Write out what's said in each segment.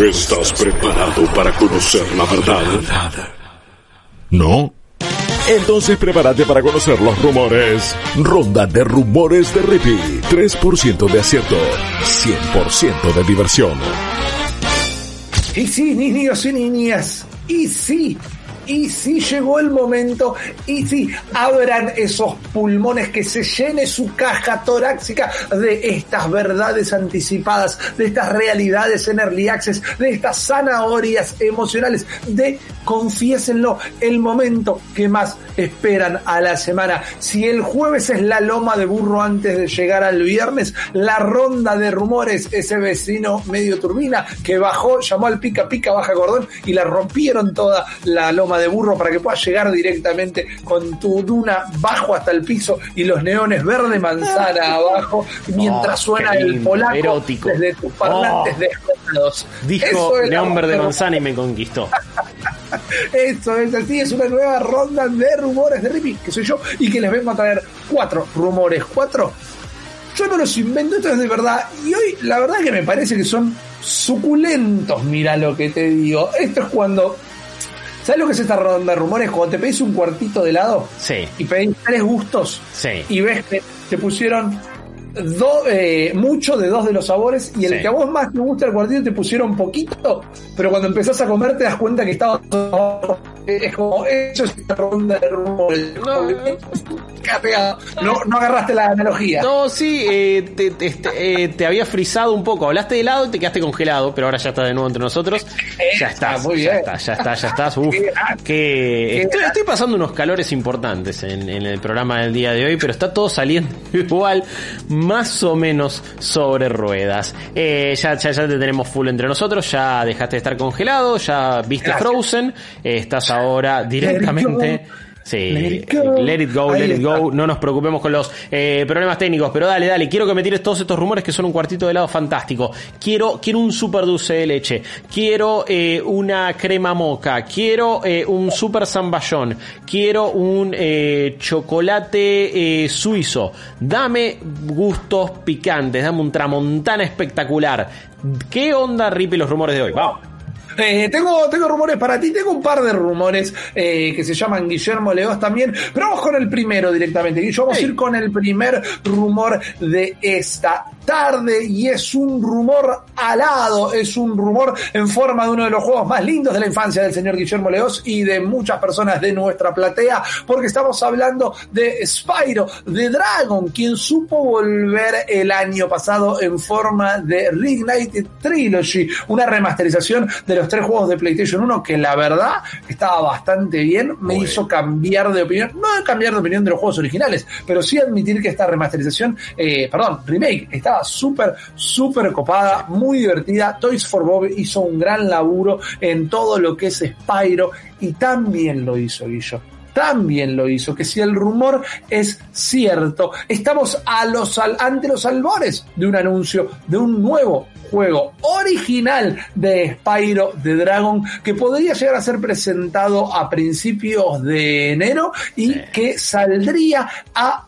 ¿Estás preparado para conocer la verdad? ¿No? Entonces prepárate para conocer los rumores. Ronda de rumores de Rippy. 3% de acierto. 100% de diversión. Y sí, niños y niñas. Y sí, y sí llegó el momento, y sí, abran esos pulmones, que se llene su caja torácica de estas verdades anticipadas, de estas realidades en early access, de estas zanahorias emocionales, de, confiésenlo, el momento que más esperan a la semana. Si el jueves es la loma de burro antes de llegar al viernes, la ronda de rumores, ese vecino medio turbina que bajó, llamó al pica pica baja cordón y la rompieron toda la loma de burro para que puedas llegar directamente con tu duna bajo hasta el piso y los neones verde manzana abajo mientras Oh, suena el polaco erótico. desde tus parlantes Oh. Dijo León Verde Manzana y me conquistó. eso es así, es una nueva ronda de rumores de Rippy, que soy yo, y que les vengo a traer cuatro rumores, cuatro. Yo no los invento, esto es de verdad. Y hoy, la verdad que me parece que son suculentos, mira lo que te digo. Esto es cuando. ¿Sabes lo que es esta ronda de rumores? Cuando te pedís un cuartito de helado Sí, y pedís tres gustos sí. y ves que te pusieron do- eh, mucho de dos de los sabores y el Sí. que a vos más te gusta el cuartito te pusieron poquito, pero cuando empezás a comer te das cuenta que estaba todo- es como eso es esta ronda de rumores. Queda pegado. No, no agarraste la analogía. No, sí, eh, te, te- este, eh, te había frizado un poco. Hablaste de helado y te quedaste congelado, pero ahora ya está de nuevo entre nosotros. Ya Está estás, muy ya bien. está, ya está, ya estás. Uf, que estoy, estoy pasando unos calores importantes en, en el programa del día de hoy, pero está todo saliendo igual, más o menos sobre ruedas. Eh, ya, ya, ya te tenemos full entre nosotros, ya dejaste de estar congelado, ya viste Gracias. Frozen, eh, estás ahora directamente. Sí, Let it go. let it go, Ahí let it está. go. No nos preocupemos con los eh, problemas técnicos, pero dale, dale. Quiero que me tires todos estos rumores que son un cuartito de helado fantástico. Quiero, quiero un super dulce de leche. Quiero eh, una crema moca. Quiero eh, un super zamballón. Quiero un eh, chocolate eh, suizo. Dame gustos picantes. Dame un tramontana espectacular. ¿Qué onda, Rippy, los rumores de hoy? Vamos. Eh, tengo, tengo rumores para ti, tengo un par de rumores eh, que se llaman Guillermo Leos también, pero vamos con el primero directamente. Guillo, vamos a ir con el primer rumor de esta tarde y es un rumor alado, es un rumor en forma de uno de los juegos más lindos de la infancia del señor Guillermo Leos y de muchas personas de nuestra platea, porque estamos hablando de Spyro, de Dragon, quien supo volver el año pasado en forma de Reignited Trilogy, una remasterización de los tres juegos de PlayStation 1 que la verdad estaba bastante bien, me Muy hizo cambiar de opinión, no de cambiar de opinión de los juegos originales, pero sí admitir que esta remasterización, eh, perdón, remake, estaba súper, súper copada, muy divertida. Toys for Bob hizo un gran laburo en todo lo que es Spyro y también lo hizo Guillo. También lo hizo, que si el rumor es cierto, estamos a los al- ante los albores de un anuncio de un nuevo juego original de Spyro de Dragon que podría llegar a ser presentado a principios de enero y que saldría a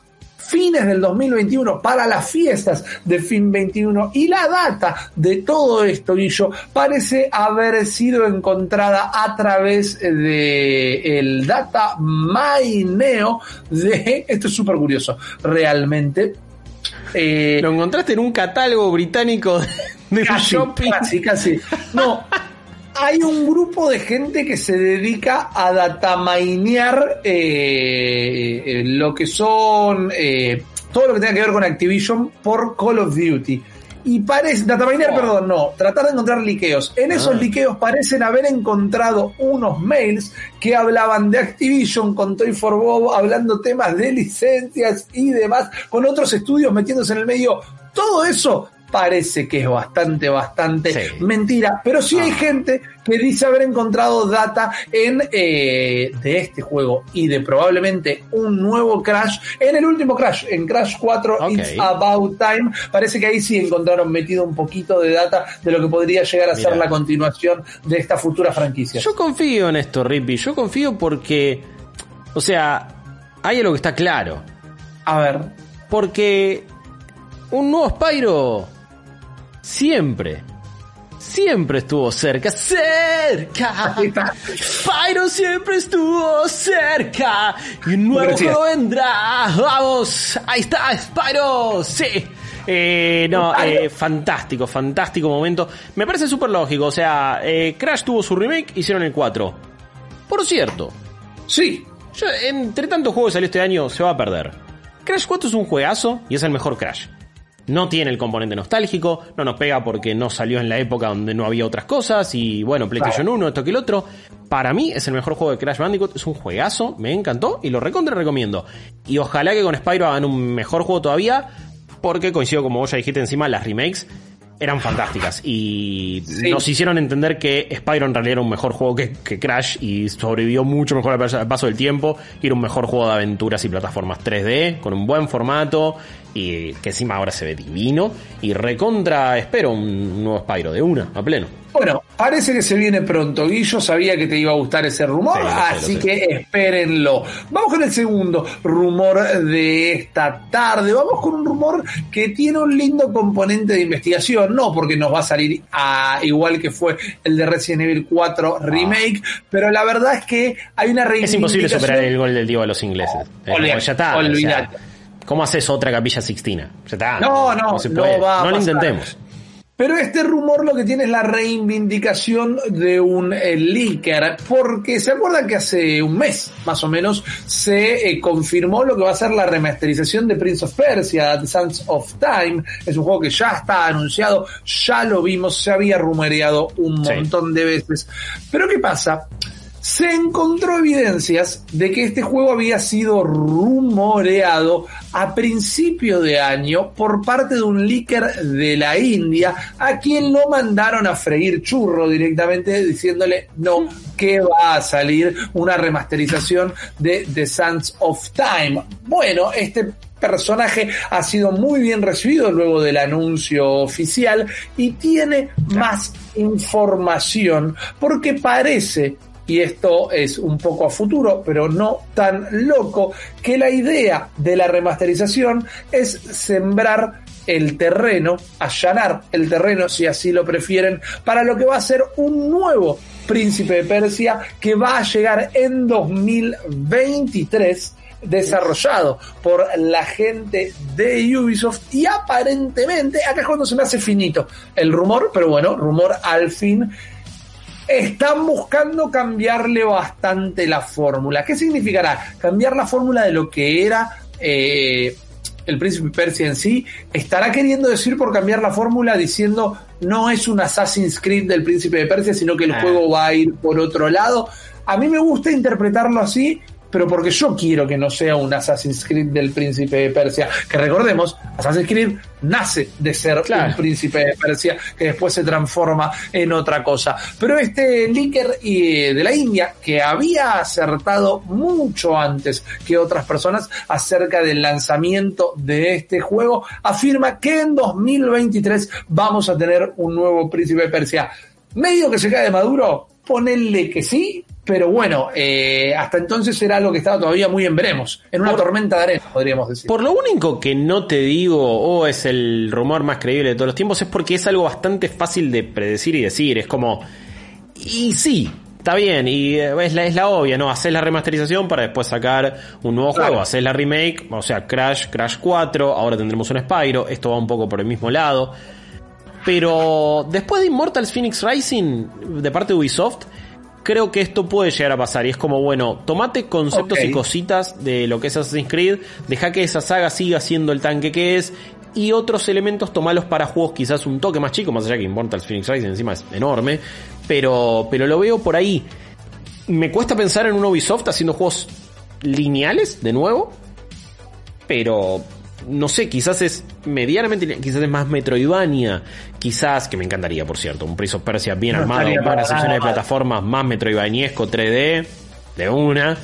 fines del 2021 para las fiestas de fin 21 y la data de todo esto Guillo parece haber sido encontrada a través de el data maineo de esto es súper curioso realmente eh, Lo encontraste en un catálogo británico de casi, shopping. casi, casi. No, hay un grupo de gente que se dedica a datamainear eh, eh, lo que son eh, todo lo que tenga que ver con Activision por Call of Duty. Y parece, datamainear, perdón, no, tratar de encontrar liqueos. En esos Ah. liqueos parecen haber encontrado unos mails que hablaban de Activision con Toy for Bob, hablando temas de licencias y demás, con otros estudios metiéndose en el medio. Todo eso parece que es bastante, bastante Sí. mentira, pero sí hay Ah. gente que dice haber encontrado data en eh, de este juego y de probablemente un nuevo Crash, en el último Crash, en Crash 4, Ok. It's About Time, parece que ahí sí encontraron metido un poquito de data de lo que podría llegar a ser la continuación de esta futura franquicia. Yo confío en esto, Rippy. Yo confío porque, o sea, hay algo que está claro. A ver, Porque un nuevo Spyro siempre, siempre estuvo cerca, cerca. Spyro siempre estuvo cerca. Y un nuevo juego vendrá. Vamos, ahí está, Spyro. Sí. Eh, no, eh, fantástico, fantástico momento. Me parece súper lógico. O sea, eh, Crash tuvo su remake, hicieron el 4. Por cierto, Sí, yo, entre tantos juegos que salió este año, se va a perder. Crash 4 es un juegazo y es el mejor Crash. No tiene el componente nostálgico, no nos pega porque no salió en la época donde no había otras cosas y bueno, PlayStation 1, esto que el otro. Para mí es el mejor juego de Crash Bandicoot, es un juegazo, me encantó y lo recontra recomiendo. Y ojalá que con Spyro hagan un mejor juego todavía, porque coincido como vos ya dijiste encima, las remakes eran fantásticas y Sí. nos hicieron entender que Spyro en realidad era un mejor juego que, que Crash y sobrevivió mucho mejor al paso del tiempo y era un mejor juego de aventuras y plataformas 3D con un buen formato y que encima ahora se ve divino y recontra espero un nuevo Spyro de una a pleno. Bueno, parece que se viene pronto. Guillo sabía que te iba a gustar ese rumor, Sí, sé, así sé. que espérenlo. Vamos con el segundo rumor de esta tarde. Vamos con un rumor que tiene un lindo componente de investigación, no porque nos va a salir a, igual que fue el de Resident Evil 4 Remake, pero la verdad es que hay una Es imposible superar el gol del Diego a los ingleses. Olvidate, ya está. o sea, olvidate. ¿Cómo haces otra capilla sixtina? Ya está. No, no, se no puede. va a No lo pasar. intentemos. Pero este rumor lo que tiene es la reivindicación de un eh, leaker, porque se acuerdan que hace un mes más o menos se eh, confirmó lo que va a ser la remasterización de Prince of Persia, The Sands of Time. Es un juego que ya está anunciado, ya lo vimos, se había rumoreado un Sí. montón de veces. Pero ¿qué pasa? Se encontró evidencias de que este juego había sido rumoreado a principio de año por parte de un leaker de la India a quien lo mandaron a freír churro directamente diciéndole no que va a salir una remasterización de The Sands of Time. Bueno, este personaje ha sido muy bien recibido luego del anuncio oficial y tiene más información porque parece y esto es un poco a futuro, pero no tan loco, que la idea de la remasterización es sembrar el terreno, allanar el terreno, si así lo prefieren, para lo que va a ser un nuevo Príncipe de Persia que va a llegar en 2023 desarrollado por la gente de Ubisoft y aparentemente, acá es cuando se me hace finito el rumor, pero bueno, rumor al fin, están buscando cambiarle bastante la fórmula. ¿Qué significará? Cambiar la fórmula de lo que era eh, el príncipe Persia en sí. Estará queriendo decir por cambiar la fórmula diciendo no es un Assassin's Creed del príncipe de Persia, sino que el Ah. juego va a ir por otro lado. A mí me gusta interpretarlo así, pero porque yo quiero que no sea un Assassin's Creed del príncipe de Persia. Que recordemos, Assassin's Creed nace de ser Claro. un príncipe de Persia que después se transforma en otra cosa. Pero este leaker eh, de la India, que había acertado mucho antes que otras personas acerca del lanzamiento de este juego, afirma que en 2023 vamos a tener un nuevo príncipe de Persia. Medio que se cae de maduro, ponerle que sí, pero bueno, eh, hasta entonces era algo que estaba todavía muy en veremos, en una tormenta de arena, podríamos decir. Por lo único que no te digo, o es el rumor más creíble de todos los tiempos, es porque es algo bastante fácil de predecir y decir. Es como. Y sí, está bien, y eh, es la, es la obvia, ¿no? Haces la remasterización para después sacar un nuevo Claro. juego, haces la remake, o sea, Crash, Crash 4, ahora tendremos un Spyro, esto va un poco por el mismo lado. Pero después de Immortals Phoenix Rising, de parte de Ubisoft, creo que esto puede llegar a pasar. Y es como, bueno, tomate conceptos y cositas de lo que es Assassin's Creed, deja que esa saga siga siendo el tanque que es, y otros elementos tomalos para juegos quizás un toque más chico, más allá que Immortals Phoenix Rising encima es enorme, pero, pero lo veo por ahí. Me cuesta pensar en un Ubisoft haciendo juegos lineales, de nuevo, pero no sé, quizás es medianamente, quizás es más Metroidvania, quizás, que me encantaría, por cierto, un Prince of Persia bien No armado, nada opciones de plataformas, más Metroidvaniesco 3D, de una.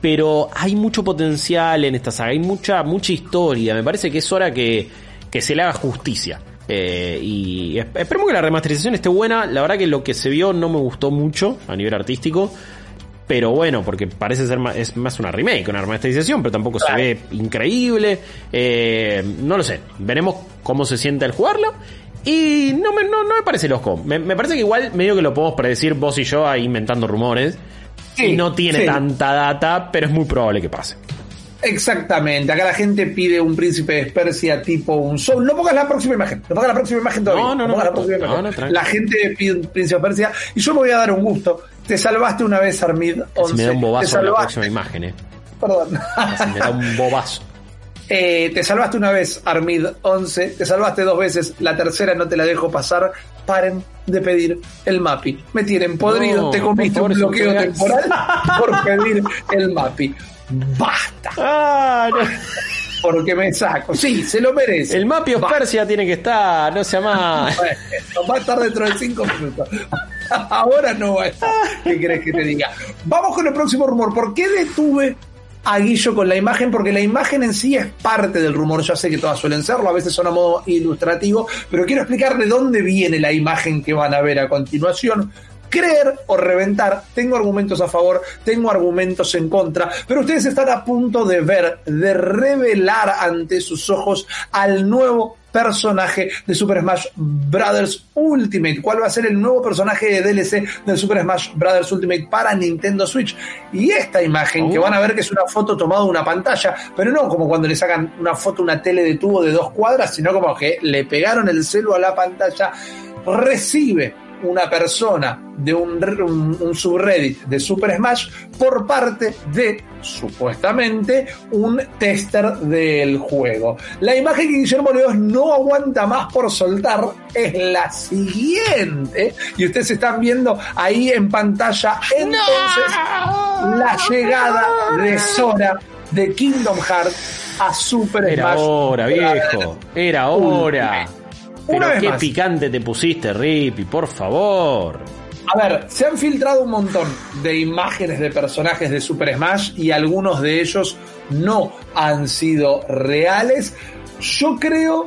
Pero hay mucho potencial en esta saga, hay mucha, mucha historia, me parece que es hora que, que se le haga justicia. Eh, y esp- esperemos que la remasterización esté buena. La verdad que lo que se vio no me gustó mucho a nivel artístico. Pero bueno, porque parece ser más, es más una remake, una remasterización, pero tampoco Claro. se ve increíble. Eh, no lo sé. Veremos cómo se siente al jugarlo. Y no me, no, no me parece loco. Me, me parece que igual medio que lo podemos predecir vos y yo ahí inventando rumores. Sí, y no tiene sí. tanta data, pero es muy probable que pase. Exactamente, acá la gente pide un príncipe de Persia tipo un Soul. No pongas la próxima imagen, no pongas la próxima imagen todavía. No, no, no, pongas la no, no, no, la gente pide un príncipe de Persia y yo me voy a dar un gusto. Te salvaste una vez, Armid 11. Si me da un bobazo en la próxima imagen, eh. perdón. Si me da un bobazo. Eh, te salvaste una vez, Armid 11. Te salvaste dos veces. La tercera no te la dejo pasar. Paren de pedir el MAPI. Me tienen podrido. No, te comiste un bloqueo temporal por pedir el MAPI. Basta. Ah, no. Porque me saco. Sí, se lo merece. El Mapio Va- Persia tiene que estar, no sea más. Bueno, va a estar dentro de cinco minutos. Ahora no va a estar. ¿Qué crees que te diga? Vamos con el próximo rumor. ¿Por qué detuve a Guillo con la imagen? Porque la imagen en sí es parte del rumor. Ya sé que todas suelen serlo, a veces son a modo ilustrativo, pero quiero explicar de dónde viene la imagen que van a ver a continuación. Creer o reventar, tengo argumentos a favor, tengo argumentos en contra, pero ustedes están a punto de ver, de revelar ante sus ojos al nuevo personaje de Super Smash Bros. Ultimate. ¿Cuál va a ser el nuevo personaje de DLC del Super Smash Bros. Ultimate para Nintendo Switch? Y esta imagen, que Oh. van a ver que es una foto tomada de una pantalla, pero no como cuando le sacan una foto a una tele de tubo de dos cuadras, sino como que le pegaron el celu a la pantalla, recibe una persona de un, re- un- un subreddit de Super Smash por parte de, supuestamente, un tester del juego. La imagen que Guillermo Leos no aguanta más por soltar es la siguiente. Y ustedes están viendo ahí en pantalla entonces la llegada de Sora de Kingdom Hearts a Super Era Smash. hora, viejo. Era hora. Una Pero vez qué más. picante te pusiste, Rippy, por favor. A ver, se han filtrado un montón de imágenes de personajes de Super Smash y algunos de ellos no han sido reales. Yo creo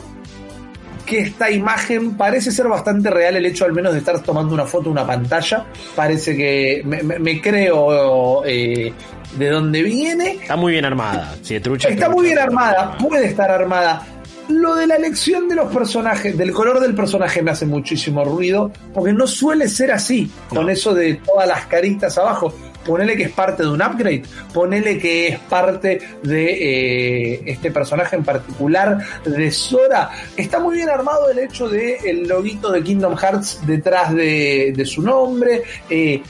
que esta imagen parece ser bastante real el hecho al menos de estar tomando una foto, una pantalla. Parece que me, me- me creo eh, de dónde viene. Está muy bien armada. Si es trucha, Está trucha. muy bien armada, puede estar armada. Lo de la elección de los personajes, del color del personaje me hace muchísimo ruido, porque no suele ser así, con eso de todas las caritas abajo. Ponele que es parte de un upgrade, ponele que es parte de eh, este personaje en particular, de Sora. Está muy bien armado el hecho de el loguito de Kingdom Hearts detrás de, de su nombre. eh,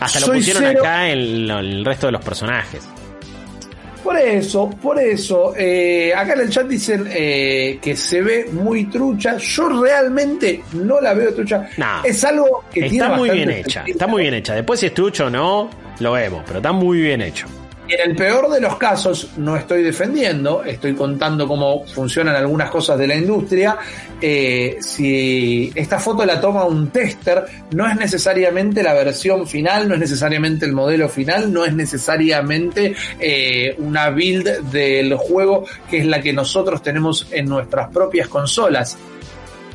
Hasta lo pusieron cero- acá en el resto de los personajes. Por eso, por eso, eh, acá en el chat dicen eh, que se ve muy trucha. Yo realmente no la veo trucha. No. Es algo que tiene Está muy bien hecha. sentido. Está muy bien hecha. Después si es trucho o no, lo vemos. Pero está muy bien hecho. En el peor de los casos, no estoy defendiendo, estoy contando cómo funcionan algunas cosas de la industria. Eh, si esta foto la toma un tester, no es necesariamente la versión final, no es necesariamente el modelo final, no es necesariamente eh, una build del juego que es la que nosotros tenemos en nuestras propias consolas.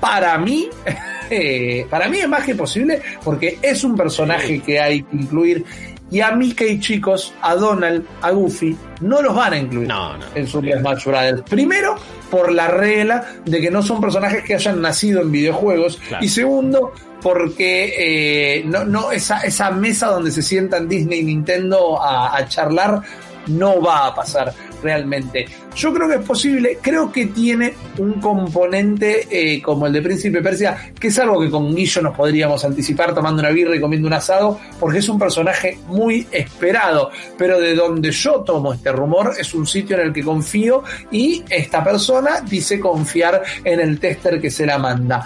Para mí, eh, para mí es más que posible porque es un personaje que hay que incluir. Y a Mickey, chicos, a Donald, a Goofy, no los van a incluir No, no. en Super Smash Bros. Primero, por la regla de que no son personajes que hayan nacido en videojuegos. Claro. Y segundo, porque eh, no, no esa, esa mesa donde se sientan Disney y Nintendo a, a charlar no va a pasar realmente. Yo creo que es posible, creo que tiene un componente eh, como el de Príncipe Persia, que es algo que con Guillo nos podríamos anticipar tomando una birra y comiendo un asado, porque es un personaje muy esperado, pero de donde yo tomo este rumor es un sitio en el que confío y esta persona dice confiar en el tester que se la manda.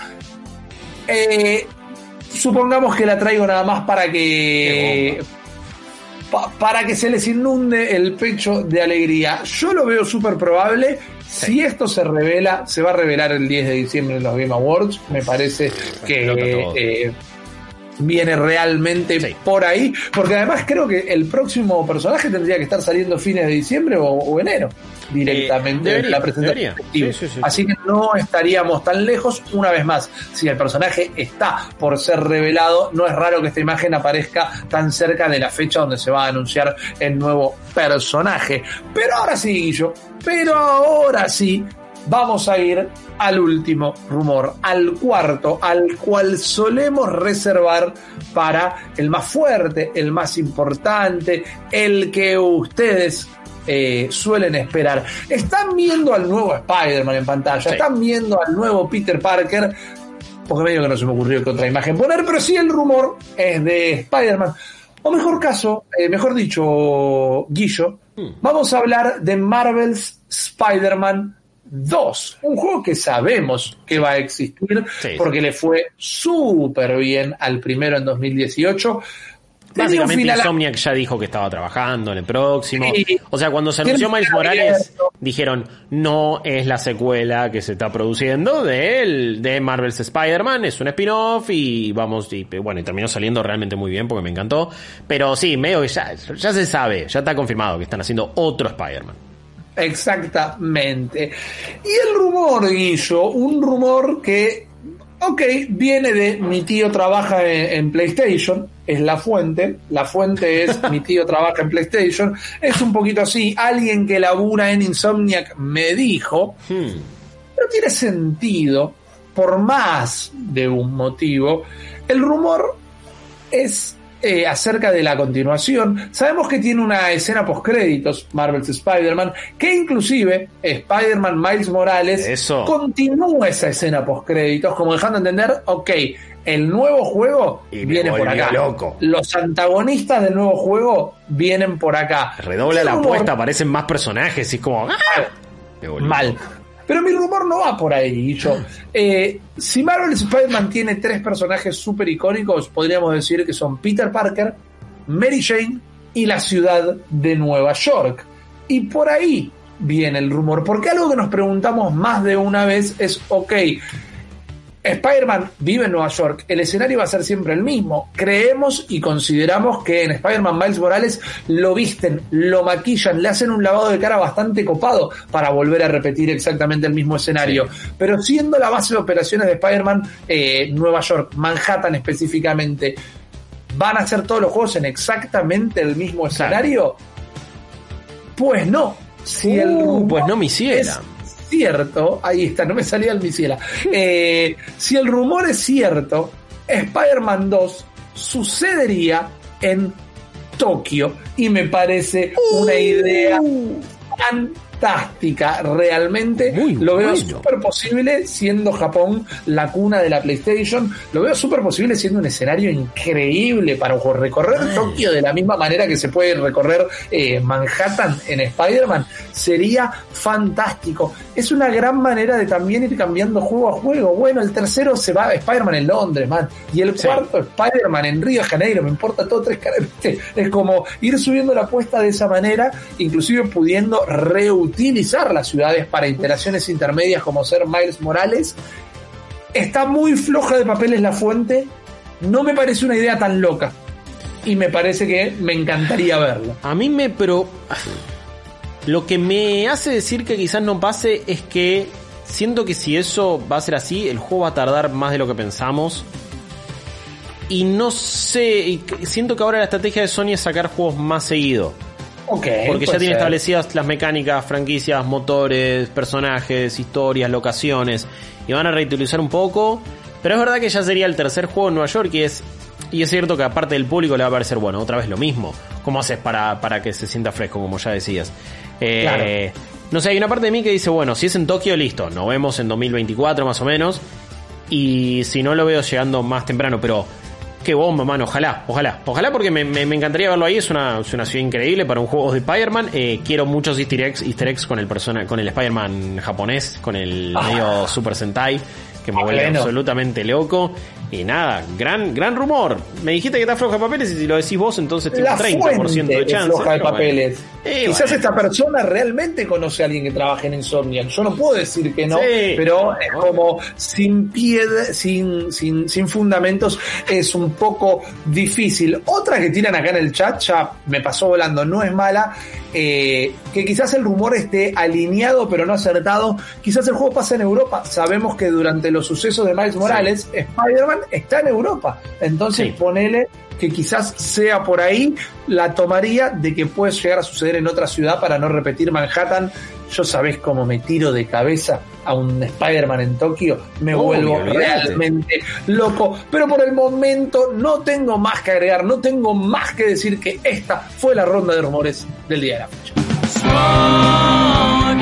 Eh, supongamos que la traigo nada más para que pa- para que se les inunde el pecho de alegría. Yo lo veo súper probable. Si esto se revela, se va a revelar el 10 de diciembre en los Game Awards. Me parece que viene realmente Sí. por ahí. Porque además creo que el próximo personaje tendría que estar saliendo fines de diciembre o, o enero directamente Eh, debería, la presentación. Sí, sí, sí. Así que no estaríamos tan lejos. Una vez más, si el personaje está por ser revelado, no es raro que esta imagen aparezca tan cerca de la fecha donde se va a anunciar el nuevo personaje. Pero ahora sí, Guillo, pero ahora sí, vamos a ir al último rumor, al cuarto, al cual solemos reservar para el más fuerte, el más importante, el que ustedes eh, suelen esperar. Están viendo al nuevo Spider-Man en pantalla, están viendo al nuevo Peter Parker, porque medio que no se me ocurrió que otra imagen poner, pero sí el rumor es de Spider-Man. O mejor caso, eh, mejor dicho, Guillo, hmm. vamos a hablar de Marvel's Spider-Man 2, un juego que sabemos que va a existir porque le fue súper bien al primero en 2018. Básicamente Insomniac ya dijo que estaba trabajando en el próximo. o sea, cuando se anunció Miles Morales, dijeron, no es la secuela que se está produciendo de, de Marvel's Spider-Man, es un spin-off y vamos, y bueno, y terminó saliendo realmente muy bien porque me encantó. Pero sí, medio que ya, ya se sabe, ya está confirmado que están haciendo otro Spider-Man. Exactamente. Y el rumor, hizo un rumor que, ok, viene de mi tío trabaja en, PlayStation, es la fuente, la fuente es mi tío trabaja en PlayStation, es un poquito así, alguien que labura en Insomniac me dijo, hmm. no tiene sentido, por más de un motivo, el rumor es eh, acerca de la continuación. Sabemos que tiene una escena post créditos, Marvel's Spider-Man, que inclusive Spider-Man Miles Morales continúa esa escena post créditos, como dejando entender, ok, el nuevo juego viene por acá. Los antagonistas del nuevo juego vienen por acá. Redobla la apuesta, aparecen más personajes y es como. ¡ah! Mal. Pero mi rumor no va por ahí, yo. Eh, si Marvel Spider-Man tiene tres personajes súper icónicos, podríamos decir que son Peter Parker, Mary Jane y la ciudad de Nueva York. Y por ahí viene el rumor, porque algo que nos preguntamos más de una vez es, ok, Spider-Man vive en Nueva York, el escenario va a ser siempre el mismo. Creemos y consideramos que en Spider-Man Miles Morales lo visten, lo maquillan, le hacen un lavado de cara bastante copado para volver a repetir exactamente el mismo escenario. Pero siendo la base de operaciones de Spider-Man eh, Nueva York, Manhattan específicamente, ¿van a ser todos los juegos en exactamente el mismo escenario? Pues no. Si el uh, pues no me hiciera cierto, ahí está, no me salía el misiela. Eh, si el rumor es cierto, Spider-Man 2 sucedería en Tokio y me parece una idea uh. tan fantástica, realmente. lo veo súper posible siendo Japón la cuna de la PlayStation. Lo veo súper posible siendo un escenario increíble para recorrer Tokio de la misma manera que se puede recorrer eh, Manhattan en Spider-Man. Sería fantástico. Es una gran manera de también ir cambiando juego a juego. Bueno, el tercero se va a Spider-Man en Londres, man. Y el cuarto Spider-Man en Río de Janeiro. Me importa todo tres caras. Es como ir subiendo la apuesta de esa manera, inclusive pudiendo reutilizar utilizar las ciudades para interacciones intermedias como ser Miles Morales. Está muy floja de papeles la fuente. No me parece una idea tan loca. Y me parece que me encantaría verlo. A mí me, pero. Lo que me hace decir que quizás no pase es que siento que si eso va a ser así, el juego va a tardar más de lo que pensamos. Y no sé, siento que ahora la estrategia de Sony es sacar juegos más seguido. Porque ya tiene establecidas las mecánicas, franquicias, motores, personajes, historias, locaciones. Y van a reutilizar un poco. Pero es verdad que ya sería el tercer juego en Nueva York y es. Y es cierto que aparte del público le va a parecer, bueno, otra vez lo mismo. ¿Cómo haces para, para que se sienta fresco, como ya decías? Eh, no sé, hay una parte de mí que dice, bueno, si es en Tokio, listo, nos vemos en 2024 más o menos. Y si no lo veo llegando más temprano, pero Qué bomba, mano. Ojalá, ojalá. Ojalá porque me, encantaría verlo ahí. Es una, ciudad increíble para un juego de Spider-Man. Eh, quiero muchos easter eggs, easter eggs con el persona, con el Spider-Man japonés, con el ah. medio Super Sentai, que me vuelve absolutamente loco. Y nada, gran, gran rumor. Me dijiste que está floja de papeles y si lo decís vos, entonces tiene un 30% de chance. Floja de papeles. Quizás esta persona realmente conoce a alguien que trabaja en Insomniac. Yo no puedo decir que no, pero es como sin piedra, sin, sin, sin fundamentos, es un poco difícil. Otra que tiran acá en el chat, ya me pasó volando, no es mala, eh, que quizás el rumor esté alineado pero no acertado. Quizás el juego pase en Europa. Sabemos que durante los sucesos de Miles Morales, Spider-Man está en Europa. Entonces ponele que quizás sea por ahí, la tomaría de que puede llegar a suceder en otra ciudad para no repetir Manhattan. yo sabés cómo me tiro de cabeza a un Spider-Man en Tokio, me vuelvo realmente loco. Pero por el momento no tengo más que agregar, no tengo más que decir que esta fue la ronda de rumores del día de la fecha. Strong